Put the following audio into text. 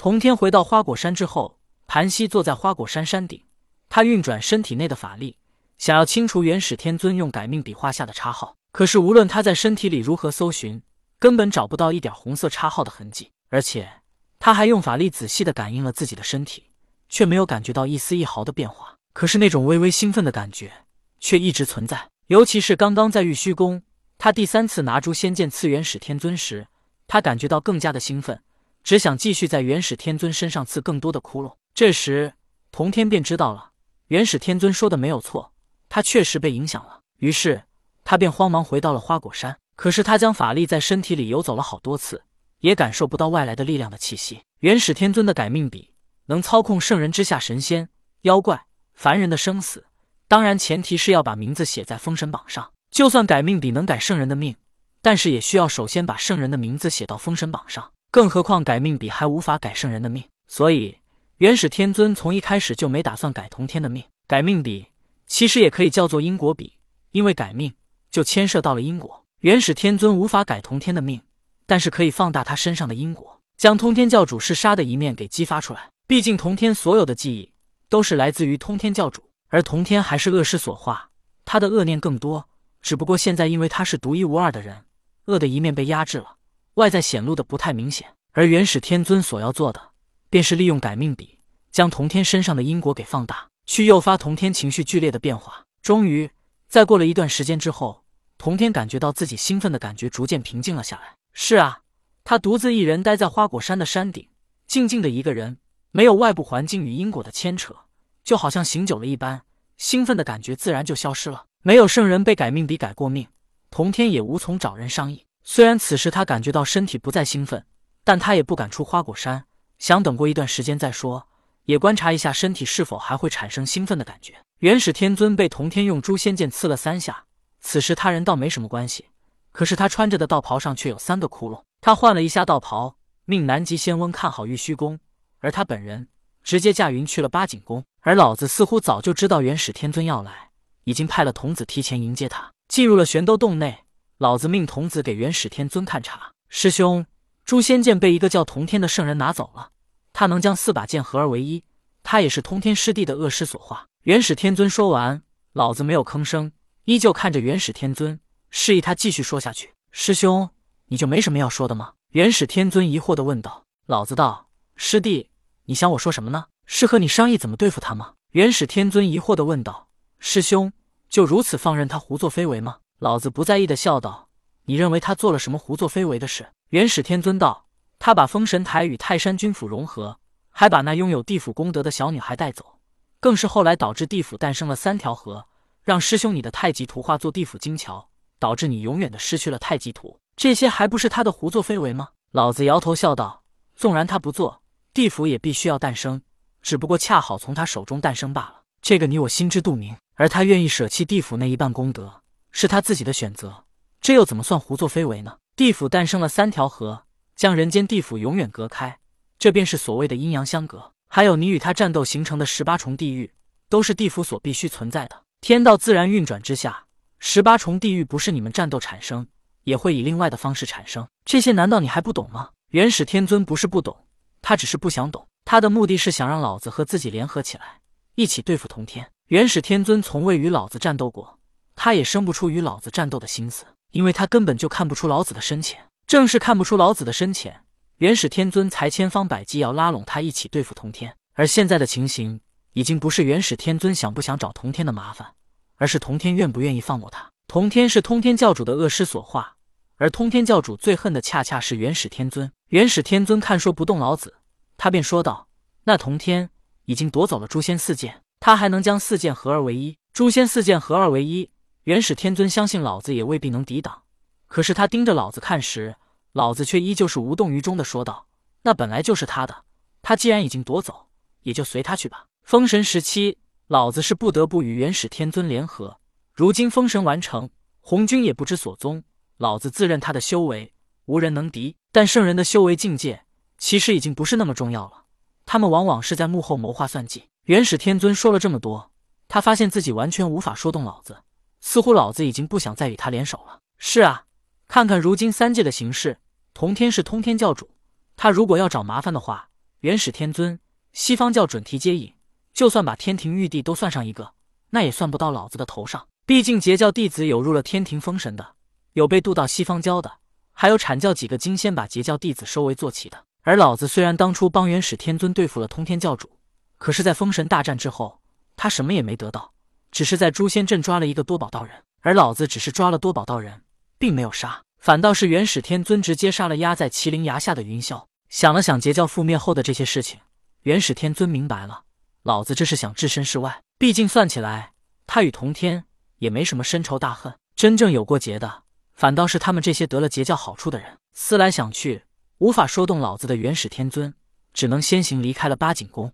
童天回到花果山之后，盘膝坐在花果山山顶，他运转身体内的法力，想要清除元始天尊用改命笔画下的叉号。可是无论他在身体里如何搜寻，根本找不到一点红色叉号的痕迹。而且他还用法力仔细的感应了自己的身体，却没有感觉到一丝一毫的变化。可是那种微微兴奋的感觉却一直存在。尤其是刚刚在玉虚宫，他第三次拿出仙剑刺元始天尊时，他感觉到更加的兴奋。只想继续在元始天尊身上刺更多的窟窿。这时，童天便知道了元始天尊说的没有错，他确实被影响了。于是，他便慌忙回到了花果山。可是，他将法力在身体里游走了好多次，也感受不到外来的力量的气息。元始天尊的改命笔能操控圣人之下神仙、妖怪、凡人的生死，当然前提是要把名字写在封神榜上。就算改命笔能改圣人的命，但是也需要首先把圣人的名字写到封神榜上。更何况改命笔还无法改圣人的命，所以元始天尊从一开始就没打算改童天的命。改命笔其实也可以叫做因果笔，因为改命就牵涉到了因果。元始天尊无法改童天的命，但是可以放大他身上的因果，将通天教主是杀的一面给激发出来。毕竟童天所有的记忆都是来自于通天教主，而童天还是恶师所化，他的恶念更多。只不过现在因为他是独一无二的人，恶的一面被压制了。外在显露的不太明显，而元始天尊所要做的，便是利用改命笔，将童天身上的因果给放大，去诱发童天情绪剧烈的变化。终于，在过了一段时间之后，童天感觉到自己兴奋的感觉逐渐平静了下来。是啊，他独自一人待在花果山的山顶，静静的一个人，没有外部环境与因果的牵扯，就好像醒酒了一般，兴奋的感觉自然就消失了。没有圣人被改命笔改过命，童天也无从找人商议。虽然此时他感觉到身体不再兴奋，但他也不敢出花果山，想等过一段时间再说，也观察一下身体是否还会产生兴奋的感觉。元始天尊被童天用诛仙剑刺了三下，此时他人倒没什么关系，可是他穿着的道袍上却有三个窟窿。他换了一下道袍，命南极仙翁看好玉虚宫，而他本人直接驾云去了八景宫。而老子似乎早就知道元始天尊要来，已经派了童子提前迎接他，进入了玄斗洞内。老子命童子给元始天尊看茶，师兄，诛仙剑被一个叫童天的圣人拿走了。他能将四把剑合而为一，他也是通天师弟的恶师所化。元始天尊说完，老子没有吭声，依旧看着元始天尊，示意他继续说下去。师兄，你就没什么要说的吗？元始天尊疑惑的问道。老子道：师弟，你想我说什么呢？是和你商议怎么对付他吗？元始天尊疑惑的问道。师兄，就如此放任他胡作非为吗？老子不在意的笑道：“你认为他做了什么胡作非为的事？”元始天尊道：“他把封神台与泰山君府融合，还把那拥有地府功德的小女孩带走，更是后来导致地府诞生了三条河，让师兄你的太极图化作地府金桥，导致你永远的失去了太极图。这些还不是他的胡作非为吗？”老子摇头笑道：“纵然他不做，地府也必须要诞生，只不过恰好从他手中诞生罢了。这个你我心知肚明。而他愿意舍弃地府那一半功德。”是他自己的选择，这又怎么算胡作非为呢？地府诞生了三条河，将人间地府永远隔开，这便是所谓的阴阳相隔。还有你与他战斗形成的十八重地狱，都是地府所必须存在的。天道自然运转之下，十八重地狱不是你们战斗产生，也会以另外的方式产生。这些难道你还不懂吗？元始天尊不是不懂，他只是不想懂。他的目的是想让老子和自己联合起来，一起对付通天。元始天尊从未与老子战斗过。他也生不出与老子战斗的心思，因为他根本就看不出老子的深浅。正是看不出老子的深浅，元始天尊才千方百计要拉拢他一起对付通天。而现在的情形，已经不是元始天尊想不想找通天的麻烦，而是通天愿不愿意放过他。通天是通天教主的恶师所化，而通天教主最恨的恰恰是元始天尊。元始天尊看说不动老子，他便说道：“那通天已经夺走了诛仙四剑，他还能将四剑合二为一？诛仙四剑合二为一？”元始天尊相信老子也未必能抵挡，可是他盯着老子看时，老子却依旧是无动于衷的说道：“那本来就是他的，他既然已经夺走，也就随他去吧。”封神时期，老子是不得不与元始天尊联合。如今封神完成，红军也不知所踪，老子自认他的修为无人能敌。但圣人的修为境界其实已经不是那么重要了，他们往往是在幕后谋划算计。元始天尊说了这么多，他发现自己完全无法说动老子。似乎老子已经不想再与他联手了。是啊，看看如今三界的形势，童天是通天教主，他如果要找麻烦的话，元始天尊，西方教准提接引，就算把天庭玉帝都算上一个，那也算不到老子的头上。毕竟截教弟子有入了天庭封神的，有被渡到西方教的，还有阐教几个金仙把截教弟子收为坐骑的。而老子虽然当初帮元始天尊对付了通天教主，可是，在封神大战之后，他什么也没得到，只是在诛仙阵抓了一个多宝道人。而老子只是抓了多宝道人，并没有杀，反倒是元始天尊直接杀了压在麒麟崖下的云霄。想了想截教覆灭后的这些事情，元始天尊明白了，老子这是想置身事外。毕竟算起来，他与同天也没什么深仇大恨，真正有过节的，反倒是他们这些得了截教好处的人。思来想去，无法说动老子的元始天尊，只能先行离开了八景宫。